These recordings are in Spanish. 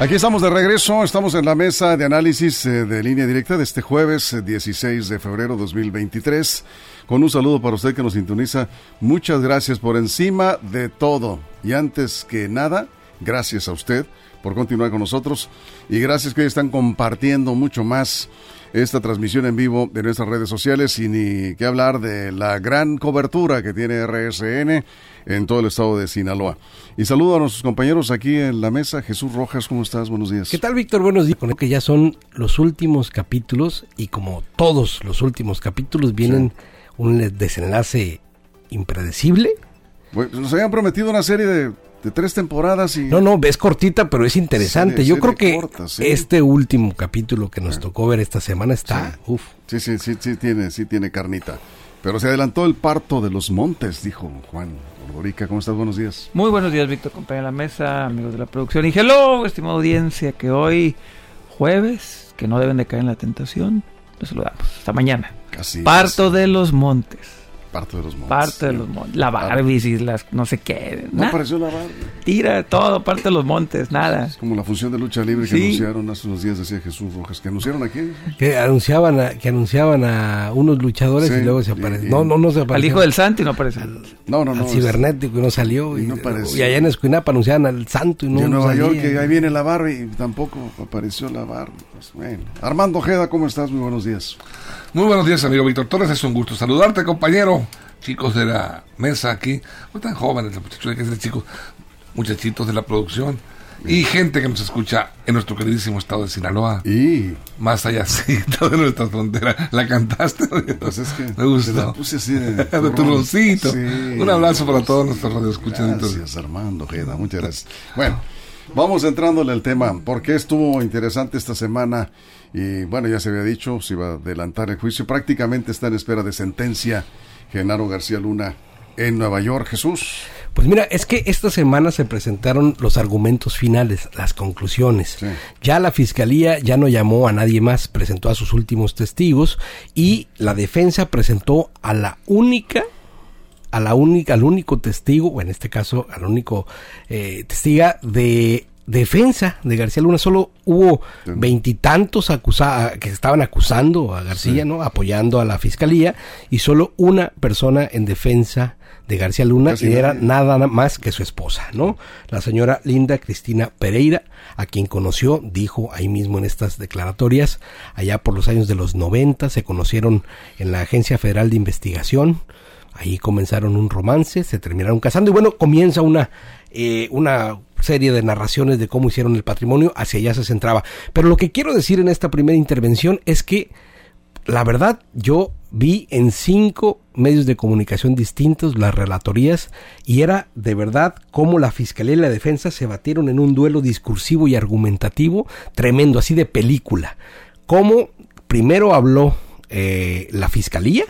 Aquí estamos de regreso, estamos en la mesa de análisis eh, de línea directa de este jueves 16 eh, de febrero 2023. Con un saludo para usted que nos sintoniza. Muchas gracias por encima de todo. Y antes que nada, gracias a usted por continuar con nosotros. Y gracias que están compartiendo mucho más esta transmisión en vivo de nuestras redes sociales y ni que hablar de la gran cobertura que tiene RSN en todo el estado de Sinaloa. Y saludo a nuestros compañeros aquí en la mesa. Jesús Rojas, ¿cómo estás? Buenos días. ¿Qué tal, Víctor? Buenos días. Que ya son los últimos capítulos y como todos los últimos capítulos vienen un desenlace impredecible. nos habían prometido una serie de, tres temporadas y... No, no, es cortita, pero es interesante. Yo creo que este último capítulo que nos tocó ver esta semana está... Uf. Sí, sí, sí, sí, tiene, sí tiene carnita. Pero se adelantó el parto de los montes, dijo Juan Ordorica. ¿Cómo estás? Buenos días. Muy buenos días, Víctor, compañero de la mesa, amigos de la producción. Y hello, estimada audiencia, que hoy, jueves, que no deben de caer en la tentación, los saludamos. Hasta mañana. Parto de los montes. Parte de los montes. Parte de los montes. La Barbie y las no sé qué. No apareció la Barbie. Tira todo, parte de los montes, nada. Es como la función de lucha libre que anunciaron hace unos días, decía Jesús Rojas. ¿Que anunciaron aquí? Que anunciaban a, que anunciaban a unos luchadores y luego se aparece. No, no, no se apareció. Al hijo del Santo y no aparece. no, no, no. Al cibernético y no salió. Y, no apareció. Y allá en Escuinapa anunciaban al Santo y no, y en Nueva York, que ahí viene la Barbie y tampoco apareció la Barbie. Pues, bueno. Armando Ojeda, ¿cómo estás? Muy buenos días. Muy buenos días, amigo Víctor Torres. Es un gusto saludarte, compañero chicos de la mesa aquí, no tan jóvenes, muchachos, hay que ser chicos, muchachitos de la producción. Y gente que nos escucha en nuestro queridísimo estado de Sinaloa. Y más allá de nuestra frontera. ¿La cantaste? Pues es que me gustó. puse así de, de Un abrazo para todos nuestros radioescuchas. Gracias, Armando. Muchas gracias. Bueno, vamos entrándole al tema. Porque estuvo interesante esta semana? Y bueno, ya se había dicho, se iba a adelantar el juicio. Prácticamente está en espera de sentencia Genaro García Luna en Nueva York. Jesús. Pues mira, es que esta semana se presentaron los argumentos finales, las conclusiones. Ya la fiscalía ya no llamó a nadie más, presentó a sus últimos testigos y la defensa presentó a la única a la única, al único testigo, o en este caso al único eh, testiga de defensa de García Luna. Solo hubo veintitantos acusados que estaban acusando a García, ¿no? Apoyando a la fiscalía y solo una persona en defensa de García Luna y era nada más que su esposa, ¿no? La señora Linda Cristina Pereira, a quien conoció, dijo ahí mismo en estas declaratorias, allá por los años de los 90, se conocieron en la Agencia Federal de Investigación, ahí comenzaron un romance, se terminaron casando y bueno, comienza una, eh, una serie de narraciones de cómo hicieron el patrimonio, hacia allá se centraba. Pero lo que quiero decir en esta primera intervención es que, la verdad, yo vi en cinco medios de comunicación distintos las relatorías y era de verdad cómo la Fiscalía y la Defensa se batieron en un duelo discursivo y argumentativo tremendo, así de película. Cómo primero habló eh, la Fiscalía,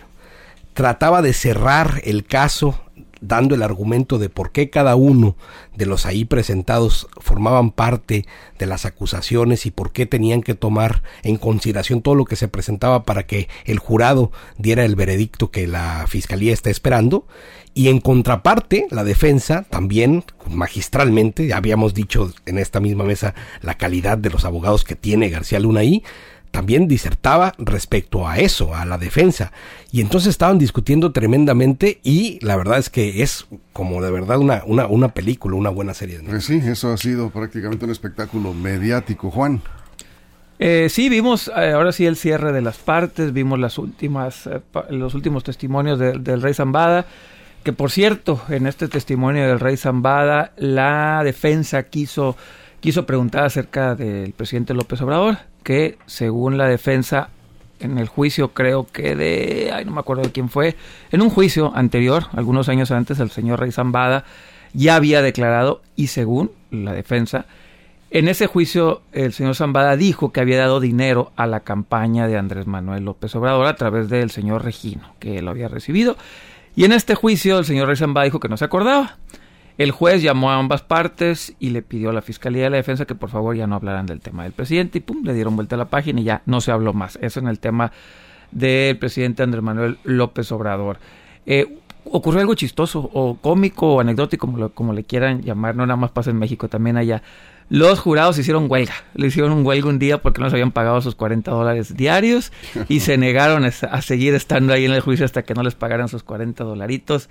trataba de cerrar el caso dando el argumento de por qué cada uno de los ahí presentados formaban parte de las acusaciones y por qué tenían que tomar en consideración todo lo que se presentaba para que el jurado diera el veredicto que la fiscalía está esperando. Y en contraparte, la defensa también magistralmente, ya habíamos dicho en esta misma mesa la calidad de los abogados que tiene García Luna ahí, también disertaba respecto a eso, a la defensa. Y entonces estaban discutiendo tremendamente y la verdad es que es como de verdad una, una, una película, una buena serie. Pues sí, eso ha sido prácticamente un espectáculo mediático, Juan. Eh, sí, vimos eh, ahora sí el cierre de las partes, vimos las últimas, eh, los últimos testimonios del rey Zambada, que por cierto, en este testimonio del rey Zambada, la defensa quiso, quiso preguntar acerca del presidente López Obrador que según la defensa en el juicio creo que de, ay no me acuerdo de quién fue, en un juicio anterior, algunos años antes, el señor Rey Zambada ya había declarado y según la defensa, en ese juicio el señor Zambada dijo que había dado dinero a la campaña de Andrés Manuel López Obrador a través del señor Regino, que lo había recibido. Y en este juicio el señor Rey Zambada dijo que no se acordaba. El juez llamó a ambas partes y le pidió a la Fiscalía de la Defensa que por favor ya no hablaran del tema del presidente y pum, le dieron vuelta a la página y ya no se habló más. Eso en el tema del presidente Andrés Manuel López Obrador. Eh, ocurrió algo chistoso o cómico o anecdótico, como, como le quieran llamar, no nada más pasa en México, también allá. Los jurados hicieron huelga. Le hicieron un huelga un día porque no se habían pagado sus 40 dólares diarios y se negaron a seguir estando ahí en el juicio hasta que no les pagaran sus 40 dolaritos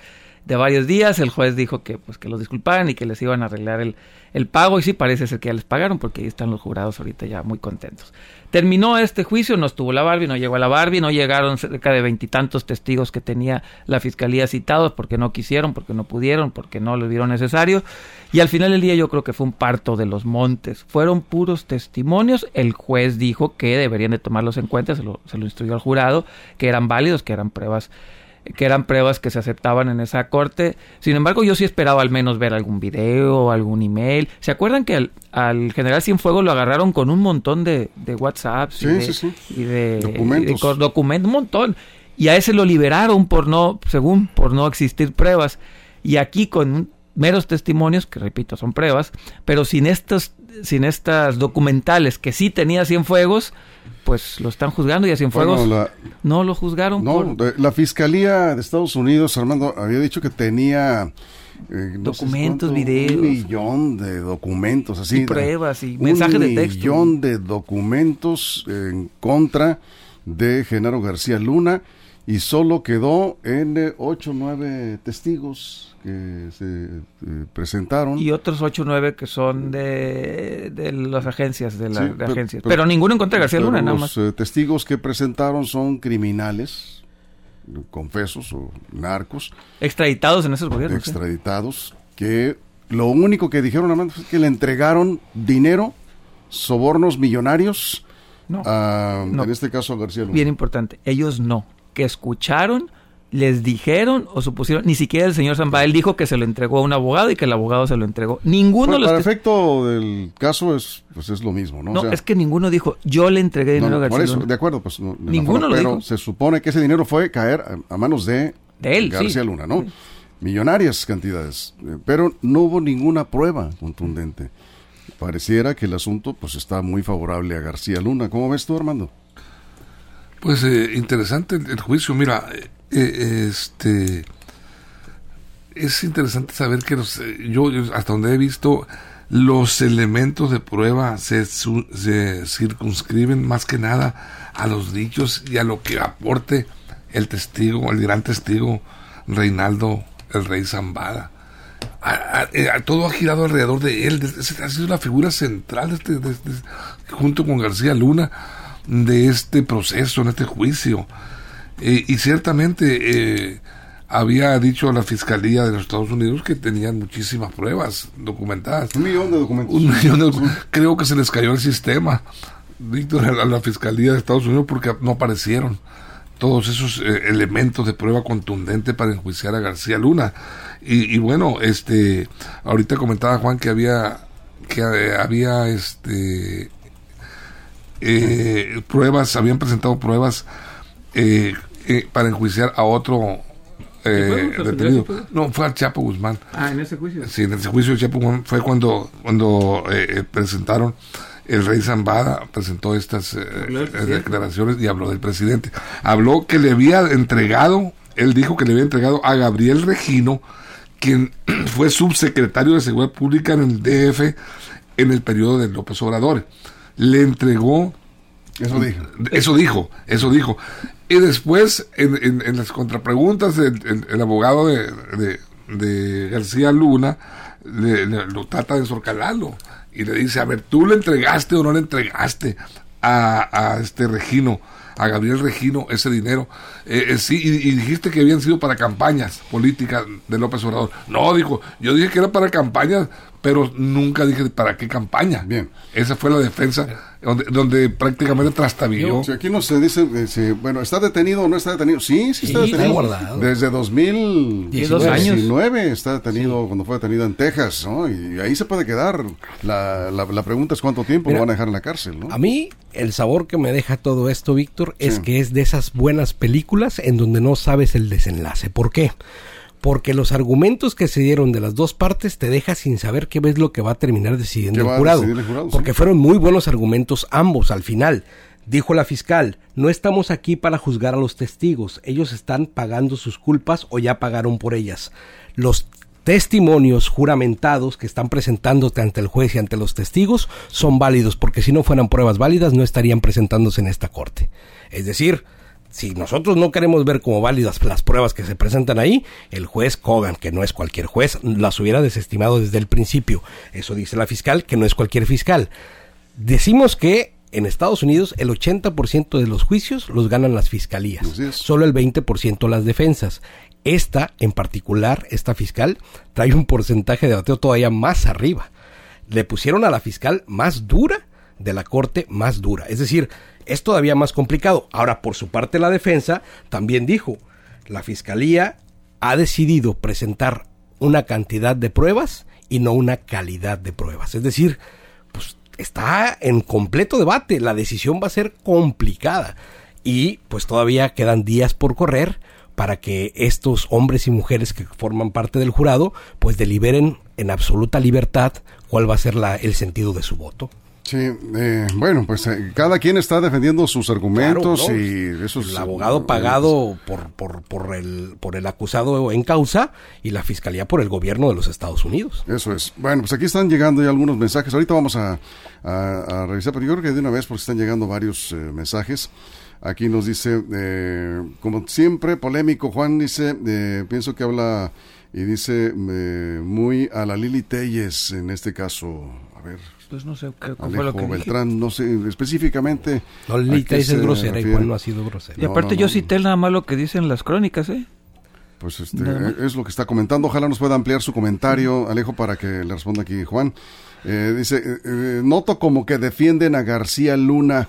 de varios días. El juez dijo que pues que los disculparan y que les iban a arreglar el, el pago y sí parece ser que ya les pagaron porque ahí están los jurados ahorita ya muy contentos. Terminó este juicio, no estuvo la Barbie, no llegó a la Barbie, no llegaron cerca de veintitantos testigos que tenía la fiscalía citados porque no quisieron, porque no pudieron, porque no lo vieron necesario. Y al final del día yo creo que fue un parto de los montes. Fueron puros testimonios. El juez dijo que deberían de tomarlos en cuenta, se lo, se lo instruyó al jurado, que eran válidos, que eran pruebas que eran pruebas que se aceptaban en esa corte. Sin embargo, yo sí esperaba al menos ver algún video, algún email. ¿Se acuerdan que al, al general Cienfuegos lo agarraron con un montón de, de WhatsApps y, de, documentos. documentos, un montón? Y a ese lo liberaron por no, según, por no existir pruebas. Y aquí con meros testimonios, que repito, son pruebas, pero sin estos, sin estas documentales que sí tenía Cienfuegos, pues lo están juzgando y a Cienfuegos no lo juzgaron. No, la Fiscalía de Estados Unidos, Armando, había dicho que tenía... Eh, documentos, videos. Un millón de documentos, así. Y pruebas y mensajes de texto. Un millón de documentos en contra de Genaro García Luna y solo quedó en ocho nueve testigos que se eh, presentaron. Y otros ocho nueve que son de, de las agencias, de, la, agencias. Pero, ninguno en contra de García Luna, nada más. Los eh, testigos que presentaron son criminales, confesos o narcos. Extraditados en esos gobiernos. Extraditados, que lo único que dijeron nada es que le entregaron dinero, sobornos millonarios. No, En este caso a García Luna. Bien importante, ellos no que escucharon, les dijeron o supusieron, ni siquiera el señor Zambael dijo que se lo entregó a un abogado y que el abogado se lo entregó. Ninguno bueno, Para efecto del caso es pues es lo mismo, ¿no? No, es que ninguno dijo, yo le entregué dinero a García Por eso, de acuerdo, pues ninguno lo pero se supone que ese dinero fue caer a, manos de, de él, García Luna, ¿no? Millonarias cantidades, eh, pero no hubo ninguna prueba contundente. Pareciera que el asunto pues está muy favorable a García Luna. ¿Cómo ves tú, Armando? Pues eh, interesante el, juicio. Mira, eh, este es interesante saber que eh, yo hasta donde he visto los elementos de prueba se, se circunscriben más que nada a los dichos y a lo que aporte el testigo, el gran testigo Reinaldo el Rey Zambada. todo ha girado alrededor de él. Ha sido la figura central de este, junto con García Luna de este proceso, en este juicio. Eh, y ciertamente eh, había dicho la Fiscalía de los Estados Unidos que tenían muchísimas pruebas documentadas. Un millón de documentos. Un millón de Creo que se les cayó el sistema, Víctor, a la Fiscalía de Estados Unidos porque no aparecieron todos esos eh, elementos de prueba contundente para enjuiciar a García Luna. Y, y, bueno, este, ahorita comentaba Juan que había que había este eh, pruebas, habían presentado pruebas eh, eh, para enjuiciar a otro eh, detenido. No, fue al Chapo Guzmán. Ah, en ese juicio. Sí, en ese juicio de Chapo Guzmán fue cuando, cuando presentaron el rey Zambada presentó estas declaraciones y habló del presidente. Habló que le había entregado, él dijo que le había entregado a Gabriel Regino, quien fue subsecretario de Seguridad Pública en el DF en el periodo de López Obrador le entregó. Eso dijo. Eso dijo, eso dijo. Y después, en, en, las contrapreguntas, el, el, abogado de, de, García Luna le, lo trata de sorcalarlo y le dice, a ver, ¿tú le entregaste o no le entregaste a, a este Regino, a Gabriel Regino, ese dinero? Eh, eh, sí, y, y, dijiste que habían sido para campañas políticas de López Obrador. No, dijo, yo dije que era para campañas pero nunca dije para qué campaña. Bien. Esa fue la defensa donde, donde prácticamente trastabilló. Si aquí no se dice, eh, bueno, ¿está detenido o no está detenido? Sí, sí está detenido. guardado. Desde 2019 está detenido, cuando fue detenido en Texas, ¿no? Y ahí se puede quedar. La, la, pregunta es cuánto tiempo lo van a dejar en la cárcel, ¿no? A mí, el sabor que me deja todo esto, Víctor, es que es de esas buenas películas en donde no sabes el desenlace. ¿Por qué? Porque los argumentos que se dieron de las dos partes te deja sin saber qué es lo que va a terminar decidiendo ¿Qué el jurado. decidir el jurado? Porque Sí. fueron muy buenos argumentos ambos al final. Dijo la fiscal, no estamos aquí para juzgar a los testigos, ellos están pagando sus culpas o ya pagaron por ellas. Los testimonios juramentados que están presentándote ante el juez y ante los testigos son válidos, porque si no fueran pruebas válidas no estarían presentándose en esta corte. Es decir, si nosotros no queremos ver como válidas las pruebas que se presentan ahí, el juez Kogan, que no es cualquier juez, las hubiera desestimado desde el principio. Eso dice la fiscal, que no es cualquier fiscal. Decimos que en Estados Unidos el 80% de los juicios los ganan las fiscalías, solo el 20% las defensas. Esta, en particular, esta fiscal, trae un porcentaje de bateo todavía más arriba. Le pusieron a la fiscal más dura de la corte más dura. Es decir, es todavía más complicado. Ahora, por su parte, la defensa también dijo, la fiscalía ha decidido presentar una cantidad de pruebas y no una calidad de pruebas. Es decir, pues está en completo debate. La decisión va a ser complicada. Y pues todavía quedan días por correr para que estos hombres y mujeres que forman parte del jurado pues deliberen en absoluta libertad cuál va a ser la, el sentido de su voto. Sí, eh, bueno, pues eh, cada quien está defendiendo sus argumentos Claro, ¿no? y eso es... el abogado eh, pagado por, por, por, el, por el acusado en causa y la fiscalía por el gobierno de los Estados Unidos. Eso es. Bueno, pues aquí están llegando ya algunos mensajes. Ahorita vamos a, a- a revisar, pero yo creo que de una vez porque están llegando varios eh, mensajes. Aquí nos dice, eh, como siempre, polémico, Juan dice, eh, pienso que habla y dice muy a la Lili Telles en este caso. A ver, Pues no sé qué cuál fue lo Alejo que dije. Beltrán, no sé específicamente. No, a Lita qué es se grosera, refiere. igual no ha sido grosera. Y aparte no, yo no. cité nada más lo que dicen las crónicas, ¿eh? Pues este, es lo que está comentando. Ojalá nos pueda ampliar su comentario, Alejo, para que le responda aquí Juan. Eh, dice, eh, eh, noto como que defienden a García Luna.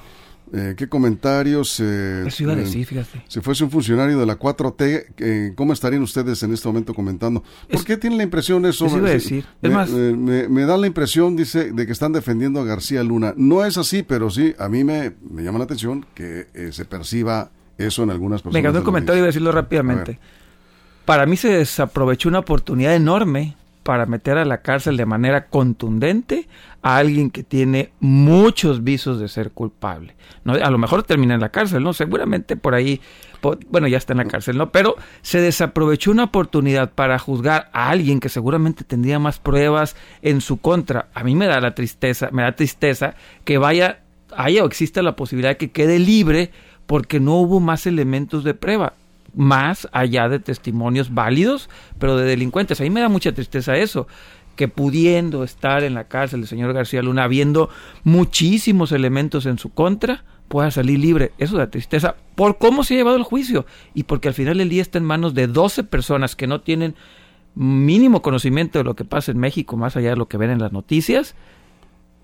Eh, ¿Qué comentarios? eh, Eso iba a eh, decir, fíjate. Si fuese un funcionario de la 4T, eh, ¿cómo estarían ustedes en este momento comentando? ¿Por Es- qué tienen la impresión eso? Eso iba a decir. Es Me, más- me, me da la impresión, dice, de que están defendiendo a García Luna. No es así, pero sí, a mí me, me llama la atención que eh, se perciba eso en algunas personas. El la comentario y decirlo rápidamente. Para mí se desaprovechó una oportunidad enorme para meter a la cárcel de manera contundente a alguien que tiene muchos visos de ser culpable. ¿no? A lo mejor termina en la cárcel, ¿no? Seguramente por ahí, bueno, ya está en la cárcel, ¿no? Pero se desaprovechó una oportunidad para juzgar a alguien que seguramente tendría más pruebas en su contra. A mí me da la tristeza, me da tristeza que vaya, haya o exista la posibilidad de que quede libre porque no hubo más elementos de prueba más allá de testimonios válidos, pero de delincuentes. A mí me da mucha tristeza eso, que pudiendo estar en la cárcel el señor García Luna, habiendo muchísimos elementos en su contra, pueda salir libre. Eso da tristeza por cómo se ha llevado el juicio y porque al final el día está en manos de 12 personas que no tienen mínimo conocimiento de lo que pasa en México, más allá de lo que ven en las noticias,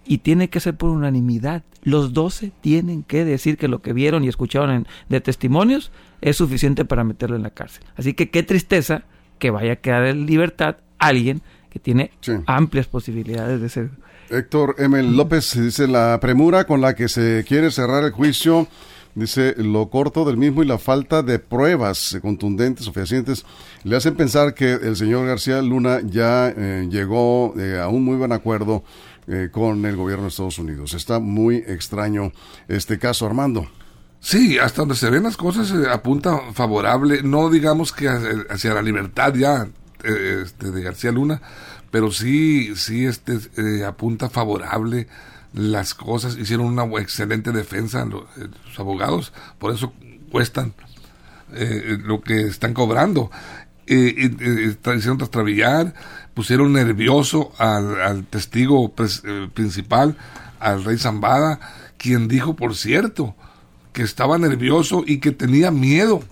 y tiene que ser por unanimidad. Los 12 tienen que decir que lo que vieron y escucharon en- de testimonios es suficiente para meterlo en la cárcel. Así que qué tristeza que vaya a quedar en libertad alguien que tiene Sí. amplias posibilidades de ser. Héctor M. López dice la premura con la que se quiere cerrar el juicio, dice lo corto del mismo y la falta de pruebas contundentes o fehacientes le hacen pensar que el señor García Luna ya eh, llegó eh, a un muy buen acuerdo eh, con el gobierno de Estados Unidos. Está muy extraño este caso, Armando. Sí, hasta donde se ven las cosas eh, apunta favorable, no digamos que hacia, la libertad ya eh, este, de García Luna, pero sí, sí este, eh, apunta favorable las cosas. Hicieron una excelente defensa lo- eh, los abogados, por eso cuestan eh, lo que están cobrando. Eh, eh, eh, hicieron trastrabillar, pusieron nervioso al, testigo eh, principal, al rey Zambada, quien dijo, por cierto, que estaba nervioso y que tenía miedo,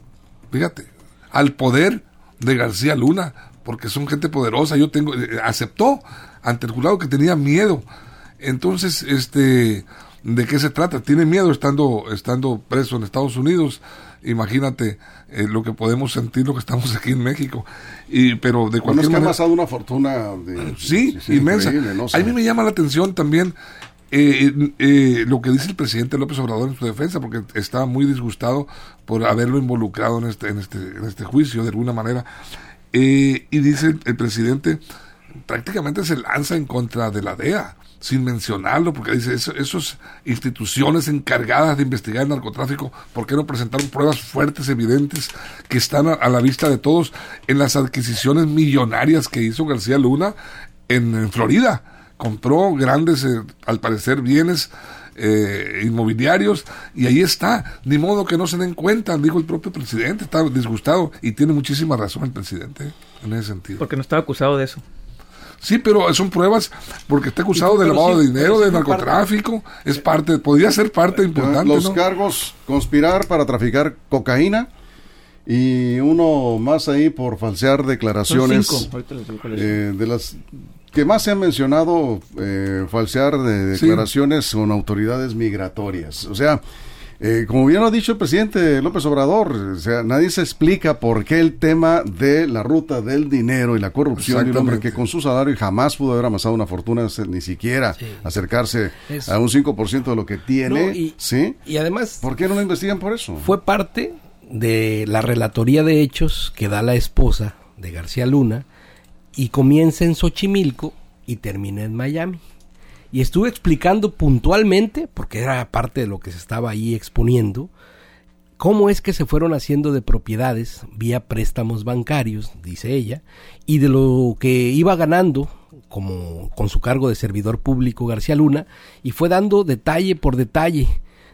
fíjate, al poder de García Luna, porque son gente poderosa, yo tengo, eh, aceptó ante el jurado que tenía miedo. Entonces, este, ¿de qué se trata? Tiene miedo estando, estando preso en Estados Unidos. Imagínate eh, lo que podemos sentir, lo que estamos aquí en México. Y, pero de Bueno, cualquier es que ha pasado una fortuna de, Sí, inmensa. increíble, ¿no? O A mí me llama la atención también eh, eh, eh, lo que dice el presidente López Obrador en su defensa, porque está muy disgustado por haberlo involucrado en este, en este, en este juicio de alguna manera. Eh, y dice el, presidente, prácticamente se lanza en contra de la DEA, sin mencionarlo, porque dice, eso, esas instituciones encargadas de investigar el narcotráfico, ¿por qué no presentaron pruebas fuertes, evidentes, que están a, la vista de todos en las adquisiciones millonarias que hizo García Luna en, Florida? Compró grandes, eh, al parecer, bienes eh, inmobiliarios y ahí está, ni modo que no se den cuenta, dijo el propio presidente, está disgustado y tiene muchísima razón el presidente en ese sentido. Porque no estaba acusado de eso. Sí, pero son pruebas porque está acusado de lavado de dinero, de narcotráfico, es parte, podría ser parte importante. Los cargos, conspirar para traficar cocaína y uno más ahí por falsear declaraciones eh, de las que más se han mencionado eh, falsear de declaraciones con autoridades migratorias. O sea, eh, como bien lo ha dicho el presidente López Obrador, o sea, nadie se explica por qué el tema de la ruta del dinero y la corrupción de un hombre que con su salario jamás pudo haber amasado una fortuna, ni siquiera acercarse a un 5% de lo que tiene. y, ¿Sí? Y además... ¿Por qué no lo investigan por eso? Fue parte de la relatoría de hechos que da la esposa de García Luna y comienza en Xochimilco y termina en Miami. Y estuve explicando puntualmente, porque era parte de lo que se estaba ahí exponiendo, cómo es que se fueron haciendo de propiedades vía préstamos bancarios, dice ella, y de lo que iba ganando como con su cargo de servidor público García Luna, y fue dando detalle por detalle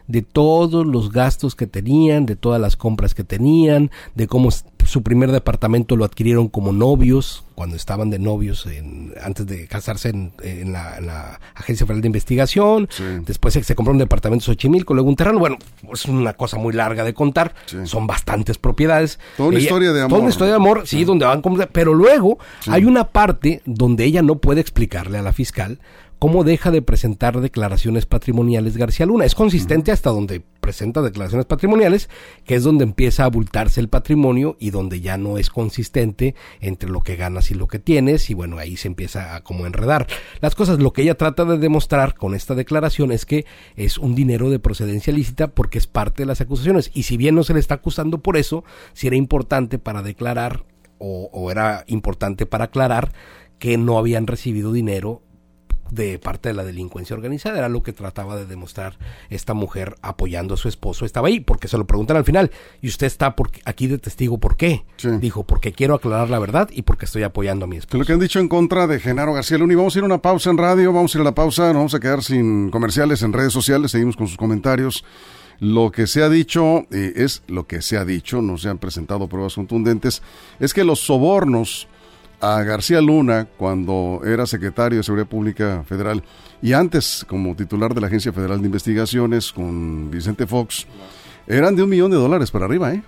de todos los gastos que tenían, de todas las compras que tenían, de cómo su primer departamento lo adquirieron como novios, cuando estaban de novios en, antes de casarse en, la, Agencia Federal de Investigación. Después se, se, compró un departamento en Xochimilco, luego un terreno. Bueno, es una cosa muy larga de contar. Son bastantes propiedades. Toda una historia de amor. Toda una historia de amor, sí, donde van. Pero luego hay una parte donde ella no puede explicarle a la fiscal cómo deja de presentar declaraciones patrimoniales García Luna. Es consistente hasta donde presenta declaraciones patrimoniales, que es donde empieza a abultarse el patrimonio y donde ya no es consistente entre lo que ganas y lo que tienes y bueno, ahí se empieza a como enredar. Las cosas, lo que ella trata de demostrar con esta declaración es que es un dinero de procedencia lícita porque es parte de las acusaciones y si bien no se le está acusando por eso, si era importante para declarar o, o era importante para aclarar que no habían recibido dinero de parte de la delincuencia organizada. Era lo que trataba de demostrar esta mujer apoyando a su esposo. Estaba ahí porque se lo preguntan al final. Y usted está por, aquí de testigo. ¿Por qué? Dijo, porque quiero aclarar la verdad y porque estoy apoyando a mi esposo. lo que han dicho en contra de Genaro García Luna. Vamos a ir a una pausa en radio. Vamos a ir a la pausa. Nos vamos a quedar sin comerciales en redes sociales. Seguimos con sus comentarios. Lo que se ha dicho, eh, es lo que se ha dicho, no se han presentado pruebas contundentes, es que los sobornos a García Luna cuando era secretario de Seguridad Pública Federal y antes como titular de la Agencia Federal de Investigaciones con Vicente Fox, eran de un millón de dólares para arriba, ¿eh?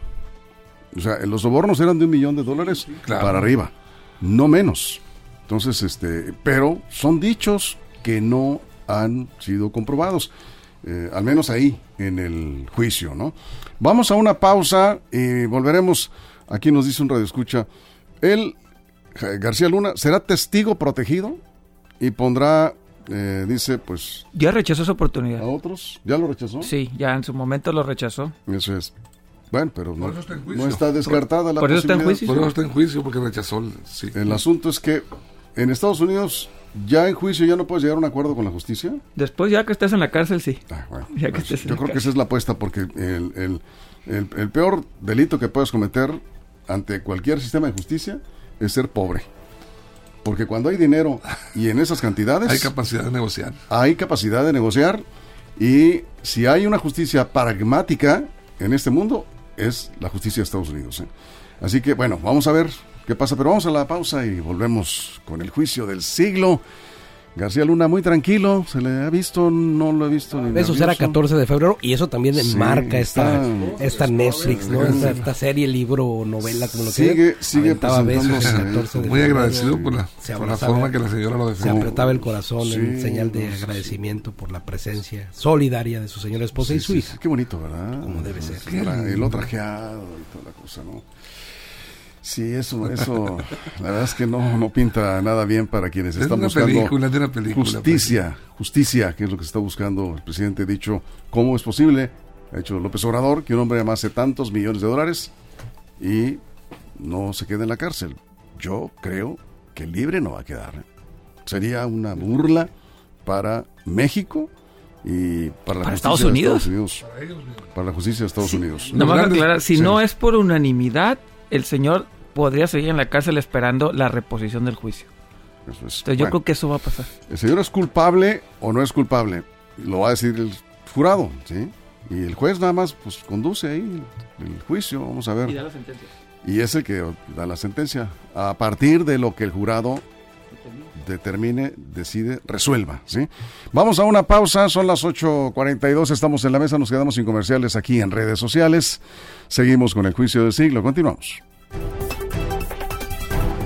O sea, los sobornos eran de un millón de dólares para arriba, no menos. Entonces, este, pero son dichos que no han sido comprobados, eh, al menos ahí en el juicio, ¿no? Vamos a una pausa y volveremos. Aquí nos dice un radio escucha. Él García Luna será testigo protegido y pondrá, eh, dice, pues... Ya rechazó esa oportunidad. ¿A otros? ¿Ya lo rechazó? Sí, ya en su momento lo rechazó. Eso es. Bueno, pero no, está, descartada la por Eso está en juicio. Por eso está en juicio, porque rechazó. Sí. El asunto es que en Estados Unidos ya en juicio ya no puedes llegar a un acuerdo con la justicia. Después ya que estés en la cárcel, sí. Ah, ya que pues, yo creo que esa es la apuesta porque el, el, el, el peor delito que puedes cometer ante cualquier sistema de justicia es ser pobre. Porque cuando hay dinero y en esas cantidades... hay capacidad de negociar. Hay capacidad de negociar y si hay una justicia pragmática en este mundo, es la justicia de Estados Unidos. ¿eh? Así que bueno, vamos a ver qué pasa, pero vamos a la pausa y volvemos con el juicio del siglo. García Luna muy tranquilo, se le ha visto, no lo he visto ni Eso será 14 de febrero y eso también enmarca esta, esta Netflix, ¿no? Esta, serie, libro, novela, como lo sigue, que sigue Muy agradecido por la, forma que la señora lo defendió. Se apretaba el corazón en señal de agradecimiento por la presencia solidaria de su señora esposa y su hija. Qué bonito, ¿verdad? Como debe ser. El otro trajeado y toda la cosa, ¿no? Sí, eso, eso, la verdad es que no, no pinta nada bien para quienes están buscando justicia, justicia, que es lo que se está buscando. El presidente ha dicho, ¿cómo es posible? Ha hecho López Obrador que un hombre amase tantos millones de dólares y no se quede en la cárcel. yo creo que libre no va a quedar. Sería una burla para México y para, la ¿Para justicia Estados de Unidos? Para la justicia de Estados Unidos. No me aclarar, si sí. no es por unanimidad, el señor podría seguir en la cárcel esperando la reposición del juicio. Eso es. Entonces yo Bueno, creo que eso va a pasar. ¿El señor es culpable o no es culpable? Lo va a decir el jurado, ¿sí? Y el juez nada más pues conduce ahí el, el juicio, vamos a ver. la sentencia. Y es el que da la sentencia. A partir de lo que el jurado determine, decide, resuelva, ¿sí? Vamos a una pausa, son las 8.42, estamos en la mesa, nos quedamos sin comerciales aquí en redes sociales. Seguimos con el juicio del siglo, continuamos.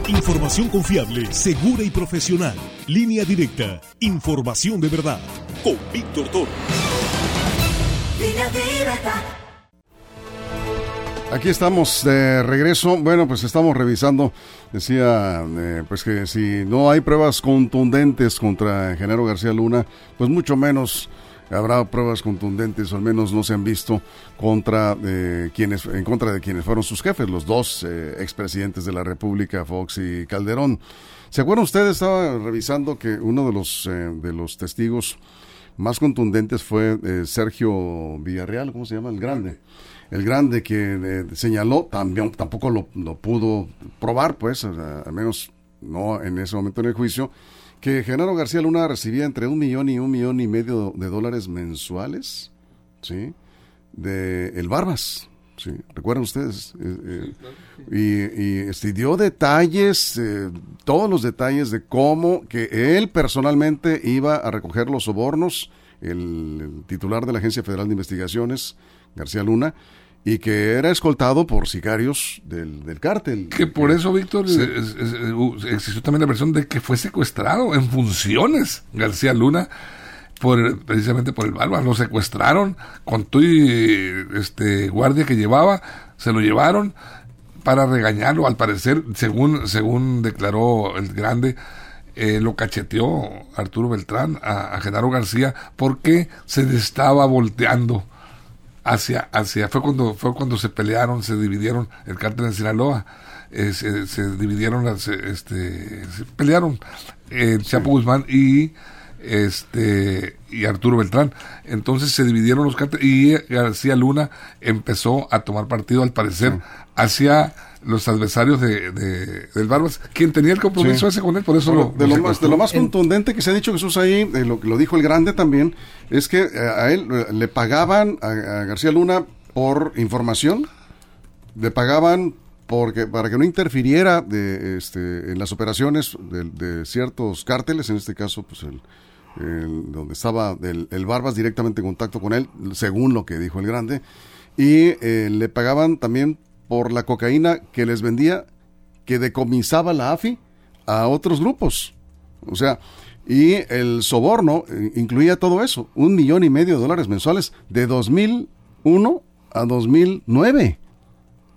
Información confiable, segura y profesional. Línea directa. Información de verdad. Con Víctor Toro. Aquí estamos de regreso. Bueno, pues estamos revisando, decía, eh, pues que si no hay pruebas contundentes contra Genaro García Luna, pues mucho menos habrá pruebas contundentes, o al menos no se han visto contra eh, quienes, en contra de quienes fueron sus jefes, los dos eh, expresidentes de la República, Fox y Calderón. ¿Se acuerdan ustedes? Estaba revisando que uno de los eh, de los testigos más contundentes fue eh, Sergio Villarreal, ¿cómo se llama? El Grande. El Grande que eh, señaló, también tampoco lo, lo pudo probar, pues, al menos no en ese momento en el juicio, que Genaro García Luna recibía entre un millón y un millón y medio de dólares mensuales, ¿sí? De el Barbas, ¿sí? ¿Recuerdan ustedes? Eh, eh, y, y este, dio detalles, eh, todos los detalles de cómo que él personalmente iba a recoger los sobornos, el, el titular de la Agencia Federal de Investigaciones, García Luna, y que era escoltado por sicarios del, del cártel. Que por eso, Víctor, es- es- es- uh, existió también la versión de que fue secuestrado en funciones García Luna por precisamente por el Barba. Lo secuestraron con tu este guardia que llevaba, se lo llevaron para regañarlo. Al parecer, según según declaró el grande, eh, lo cacheteó Arturo Beltrán a, a Genaro García porque se le estaba volteando hacia hacia fue cuando fue cuando se pelearon se dividieron el cártel de Sinaloa eh, se, se dividieron las, eh, este se pelearon eh, Chapo Guzmán y este y Arturo Beltrán. Entonces se dividieron los cárteles y García Luna empezó a tomar partido al parecer hacia los adversarios de, de- del Barbas quien tenía el compromiso Sí. ese con él por eso Bueno, lo, de, lo lo más, de lo más contundente que se ha dicho Jesús ahí, eh, lo, lo dijo el grande también, es que eh, a él eh, le pagaban a, a García Luna por información, le pagaban porque para que no interfiriera de, este, en las operaciones de, de ciertos cárteles, en este caso, pues el, el- donde estaba el, el Barbas directamente en contacto con él, según lo que dijo el grande, y eh, le pagaban también por la cocaína que les vendía, que decomisaba la AFI a otros grupos. O sea, y el soborno eh, incluía todo eso, un millón y medio de dólares mensuales de 2001 a 2009.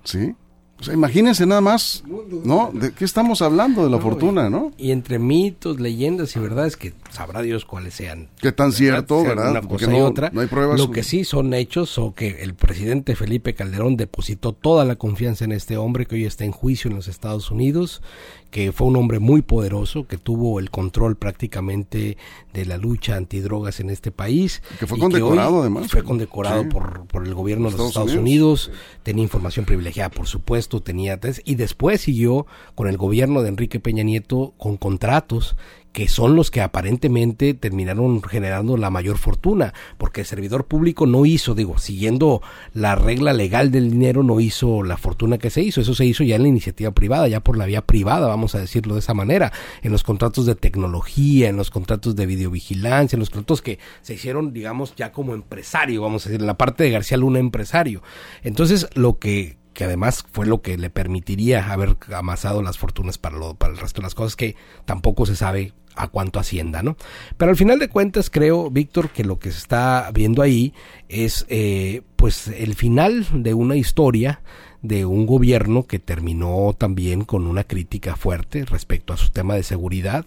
¿Sí? O sea, imagínense nada más, ¿no? ¿De qué estamos hablando? De la No, fortuna, ¿no? Y entre mitos, leyendas y verdades que sabrá Dios cuáles sean. Qué tan cierto, ¿verdad? Una Porque cosa y no, otra. no hay pruebas. Lo que sí son hechos o que el presidente Felipe Calderón depositó toda la confianza en este hombre que hoy está en juicio en los Estados Unidos, que fue un hombre muy poderoso, que tuvo el control prácticamente de la lucha antidrogas en este país. Que fue condecorado, además. Fue condecorado Sí. por, por el gobierno de los Estados Estados Unidos. Unidos. Tenía información privilegiada, por supuesto, tenía y después siguió con el gobierno de Enrique Peña Nieto con contratos que son los que aparentemente terminaron generando la mayor fortuna, porque el servidor público no hizo, digo, siguiendo la regla legal del dinero, no hizo la fortuna que se hizo, eso se hizo ya en la iniciativa privada, ya por la vía privada, vamos a decirlo de esa manera, en los contratos de tecnología, en los contratos de videovigilancia, en los contratos que se hicieron, digamos, ya como empresario, vamos a decir, en la parte de García Luna empresario. Entonces, lo que que además fue lo que le permitiría haber amasado las fortunas para, lo, para el resto de las cosas que tampoco se sabe a cuánto hacienda, ¿no? Pero al final de cuentas creo, Víctor, que lo que se está viendo ahí es eh, pues el final de una historia de un gobierno que terminó también con una crítica fuerte respecto a su tema de seguridad.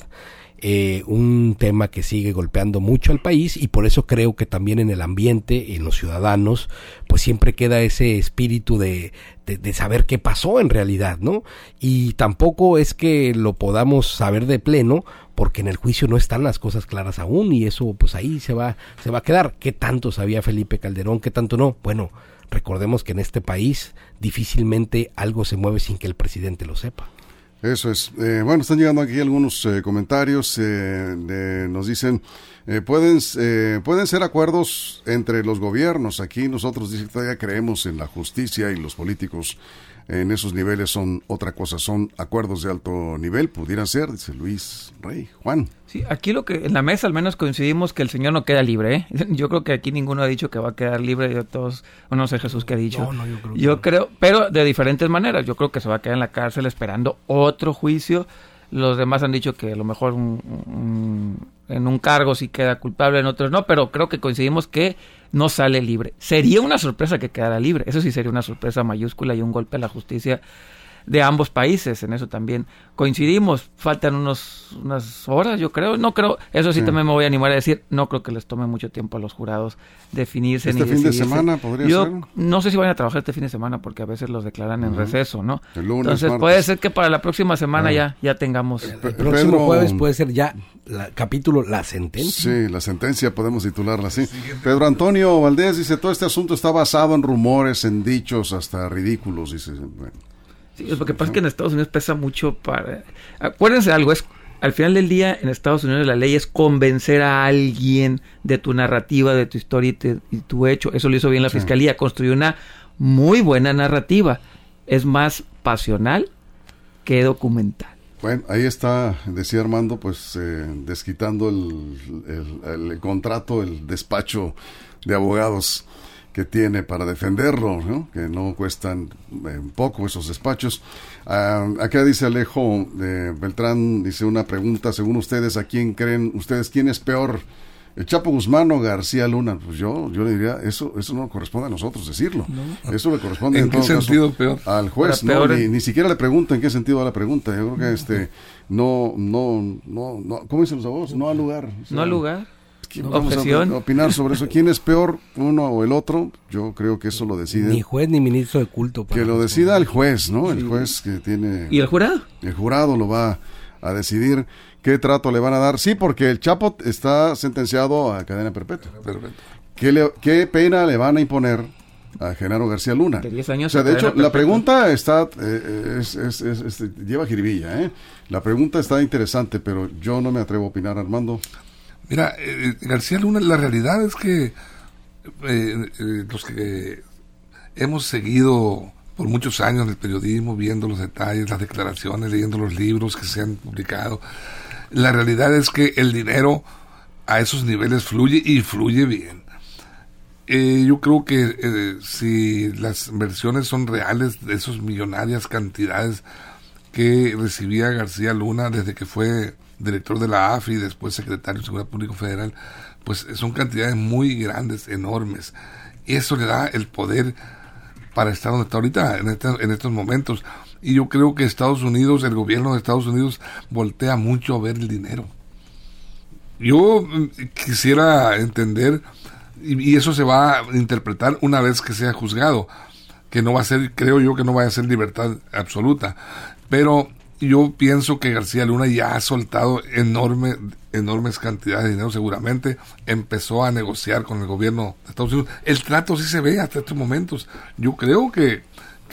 Eh, un tema que sigue golpeando mucho al país y por eso creo que también en el ambiente, en los ciudadanos, pues siempre queda ese espíritu de, de, saber qué pasó en realidad, ¿no? Y tampoco es que lo podamos saber de pleno, porque en el juicio no están las cosas claras aún y eso pues ahí se va, se va a quedar. ¿Qué tanto sabía Felipe Calderón? ¿Qué tanto no? Bueno, recordemos que en este país difícilmente algo se mueve sin que el presidente lo sepa. Eso es. Eh, bueno, están llegando aquí algunos eh, comentarios. Eh, nos dicen, pueden, pueden ser acuerdos entre los gobiernos. Aquí nosotros dice, todavía creemos en la justicia y los políticos en esos niveles son otra cosa, son acuerdos de alto nivel, pudieran ser, dice Luis Rey. Juan. Sí, aquí lo que en la mesa al menos coincidimos que el Señor no queda libre. ¿eh? Yo creo que aquí ninguno ha dicho que va a quedar libre de todos, o no sé Jesús qué ha dicho. No, no, yo creo. Yo creo, pero de diferentes maneras. Yo creo que se va a quedar en la cárcel esperando otro juicio. Los demás han dicho que a lo mejor en un cargo sí queda culpable, en otros no, pero creo que coincidimos que no sale libre. Sería una sorpresa que quedara libre. Eso sí sería una sorpresa mayúscula y un golpe a la justicia de ambos países, en eso también coincidimos. Faltan unos, unas horas, yo creo. No creo, eso sí, también me voy a animar a decir, no creo que les tome mucho tiempo a los jurados definirse ¿Este fin de semana podría yo No sé si van a trabajar este fin de semana porque a veces los declaran en receso, ¿no? Entonces puede ser que para la próxima semana ya, ya tengamos. El, próximo jueves puede ser ya la, capítulo La Sentencia. Sí, la sentencia podemos titularla así. Pedro Antonio Valdés dice, todo este asunto está basado en rumores, en dichos hasta ridículos, dice. Bueno. Sí, lo que pasa es que en Estados Unidos pesa mucho para... Acuérdense de algo, es al final del día en Estados Unidos la ley es convencer a alguien de tu narrativa, de tu historia y, tu hecho. Eso lo hizo bien la fiscalía, construyó una muy buena narrativa. Es más pasional que documental. Bueno, ahí está, decía Armando, pues eh, desquitando el, el, contrato, el despacho de abogados que tiene para defenderlo, ¿no? que no cuestan eh, poco esos despachos. Ah, acá dice Alejo de Beltrán, dice una pregunta, según ustedes, ¿a quién creen ustedes quién es peor? ¿El Chapo Guzmán o García Luna? Pues yo, yo le diría, eso, eso no corresponde a nosotros decirlo. Eso le corresponde ¿En, qué sentido peor? al juez. No, ni, siquiera le pregunto en qué sentido va la pregunta. Yo creo que este no, no, no, no, ¿cómo dicen los abogados? No al lugar. no al lugar vamos a opinar sobre eso. ¿Quién es peor, uno o el otro? Yo creo que eso lo decide. Ni juez ni ministro de culto. que lo decida el juez, ¿no? El juez que tiene. ¿Y el jurado? El jurado lo va a decidir qué trato le van a dar. Sí, porque el Chapo está sentenciado a cadena perpetua. ¿Qué, ¿Qué pena le van a imponer a Genaro García Luna. De 10 años. O sea, de hecho, la pregunta está, eh, es, es, es, lleva jiribilla, ¿eh? La pregunta está interesante, pero yo no me atrevo a opinar, Armando. Mira, eh, García Luna, la realidad es que eh, eh, los que hemos seguido por muchos años el periodismo, viendo los detalles, las declaraciones, leyendo los libros que se han publicado, la realidad es que el dinero a esos niveles fluye y fluye bien. yo creo que si las versiones son reales de esas millonarias cantidades que recibía García Luna desde que fue director de la AFI y después secretario de Seguridad Pública Federal, pues son cantidades muy grandes, enormes. Y eso le da el poder para estar donde está ahorita, en, este, en estos momentos. Y yo creo que Estados Unidos, el gobierno de Estados Unidos, voltea mucho a ver el dinero. Yo mm, quisiera entender, y, eso se va a interpretar una vez que sea juzgado, que no va a ser, creo yo que no va a ser libertad absoluta, pero yo pienso que García Luna ya ha soltado enorme, enormes cantidades de dinero seguramente, empezó a negociar con el gobierno de Estados Unidos. El trato sí se ve hasta estos momentos. Yo creo que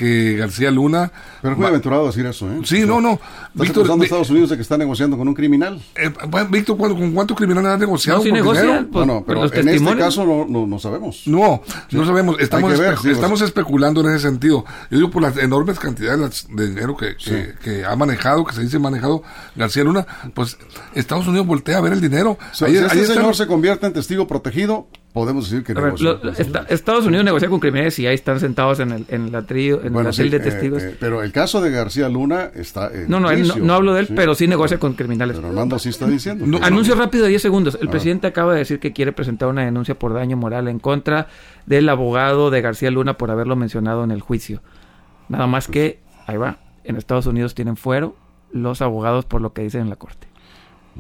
que García Luna... Pero es muy aventurado decir eso, ¿eh? Sí, no, no. Víctor, acusando a Estados Unidos de que está negociando con un criminal? Eh, Víctor, ¿con cuántos criminales ha negociado? No, si negocian, pues, no, pero en este caso no, no, sabemos. No, no sabemos. Estamos, estamos especulando en ese sentido. Yo digo por las enormes cantidades de dinero que, que, ha manejado, que se dice manejado García Luna, pues Estados Unidos voltea a ver el dinero. si este señor se convierte en testigo protegido, podemos decir que Estados Unidos negocia con criminales y ahí están sentados en el, en la trío, en la de testigos. Eh, pero el caso de García Luna está no, no, no, hablo de él, pero sí negocia con criminales. Pero Armando sí está diciendo. anuncio rápido de 10 segundos. El ah. presidente acaba de decir que quiere presentar una denuncia por daño moral en contra del abogado de García Luna por haberlo mencionado en el juicio. Nada más que, ahí va, en Estados Unidos tienen fuero los abogados por lo que dicen en la corte.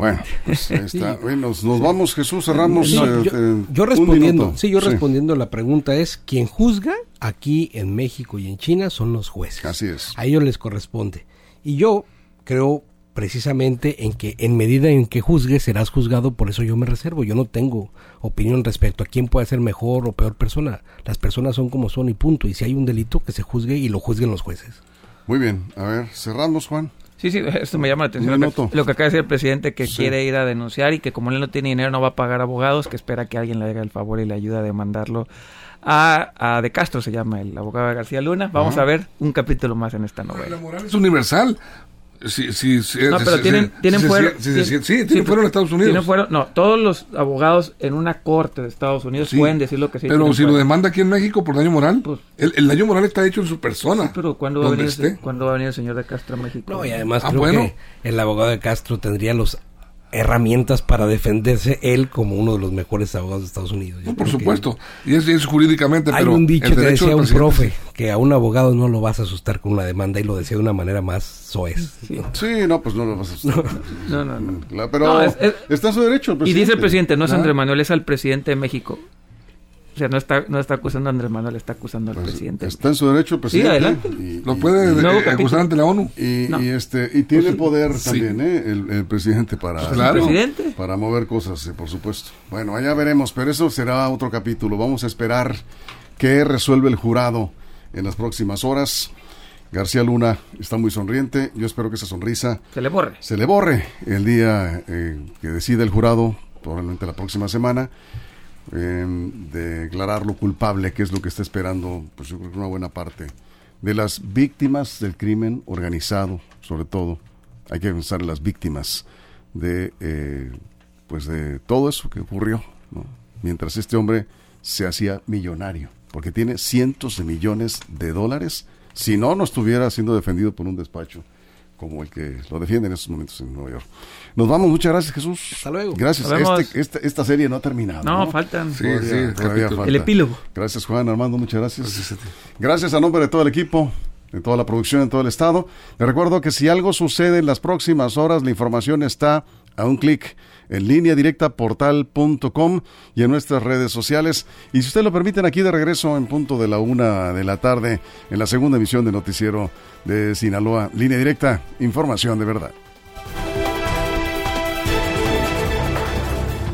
Bueno, pues ahí está. Bueno, nos, nos vamos, Jesús, cerramos. No, eh, yo, en yo respondiendo, sí, yo respondiendo la pregunta es, quien juzga aquí en México y en China son los jueces. Así es. A ellos les corresponde. Y yo creo precisamente en que en medida en que juzgues serás juzgado, por eso yo me reservo. Yo no tengo opinión respecto a quién puede ser mejor o peor persona. Las personas son como son y punto. Y si hay un delito, que se juzgue y lo juzguen los jueces. Muy bien, a ver, cerramos, Juan. Sí, sí, esto me llama la atención. Lo que, minuto. lo que acaba de decir el presidente, que Sí. quiere ir a denunciar y que como él no tiene dinero no va a pagar abogados, que espera que alguien le haga el favor y le ayude a demandarlo. A, a De Castro se llama el abogado de García Luna. Vamos a ver un capítulo más en esta La novela. moral es universal. Sí, sí, sí, No, pero sí, tienen, sí, tienen sí, fuero. sí, sí, tien- sí, sí, tienen fuero en Estados Unidos. tienen fuero- no, todos los abogados en una corte de Estados Unidos Sí, pueden decir lo que sí. Pero si lo demanda aquí en México por daño moral, Pues- el, el daño moral está hecho en su persona. Sí, pero ¿cuándo va, a venir, ese- esté. ¿cuándo va a venir el señor de Castro a México? No, y además Ah, creo bueno. que el abogado de Castro tendría los herramientas para defenderse él como uno de los mejores abogados de Estados Unidos. No, por supuesto. Y es, es jurídicamente, Hay pero un dicho que decía un profe que a un abogado no lo vas a asustar con una demanda y lo decía de una manera más soez. Sí, no, pues no lo vas a hacer. No, no, no. Pero No, es- es- está su derecho. el Y dice el presidente, no es Ah, Andrés Manuel, es al presidente de México. O sea, no está, no está acusando a Andrés Manuel, está acusando al pues, presidente. Está en su derecho el presidente. adelante. Y, Lo puede y- eh, acusar ante la ONU. Y, No. y este y tiene poder sí. también ¿eh? el, el presidente para Claro. presidente. para mover cosas eh, por supuesto bueno allá veremos pero eso será otro capítulo vamos a esperar qué resuelve el jurado en las próximas horas García Luna está muy sonriente yo espero que esa sonrisa Se le borre. se le borre el día eh, que decida el jurado probablemente la próxima semana eh, de declararlo culpable que es lo que está esperando pues yo creo que una buena parte de las víctimas del crimen organizado sobre todo. Hay que pensar en las víctimas de eh, pues de todo eso que ocurrió mientras este hombre se hacía millonario porque tiene cientos de millones de dólares. Si no no estuviera siendo defendido por un despacho como el que lo defiende en estos momentos en Nueva York. Nos vamos, muchas gracias Jesús. Hasta luego. Gracias. Vemos. Este- esta, serie no ha terminado. No, No, faltan. Sí, Todavía- sí, el todavía capítulo. falta. El epílogo. Gracias Juan, Armando, muchas gracias. Gracias a ti. Gracias a nombre de todo el equipo, de toda la producción en todo el estado. Le recuerdo que si algo sucede en las próximas horas, la información está a un clic en línea directa portal.com y en nuestras redes sociales. Y si usted lo permiten, aquí de regreso en punto de la una de la tarde, en la segunda emisión de Noticiero de Sinaloa. Línea directa, información de verdad.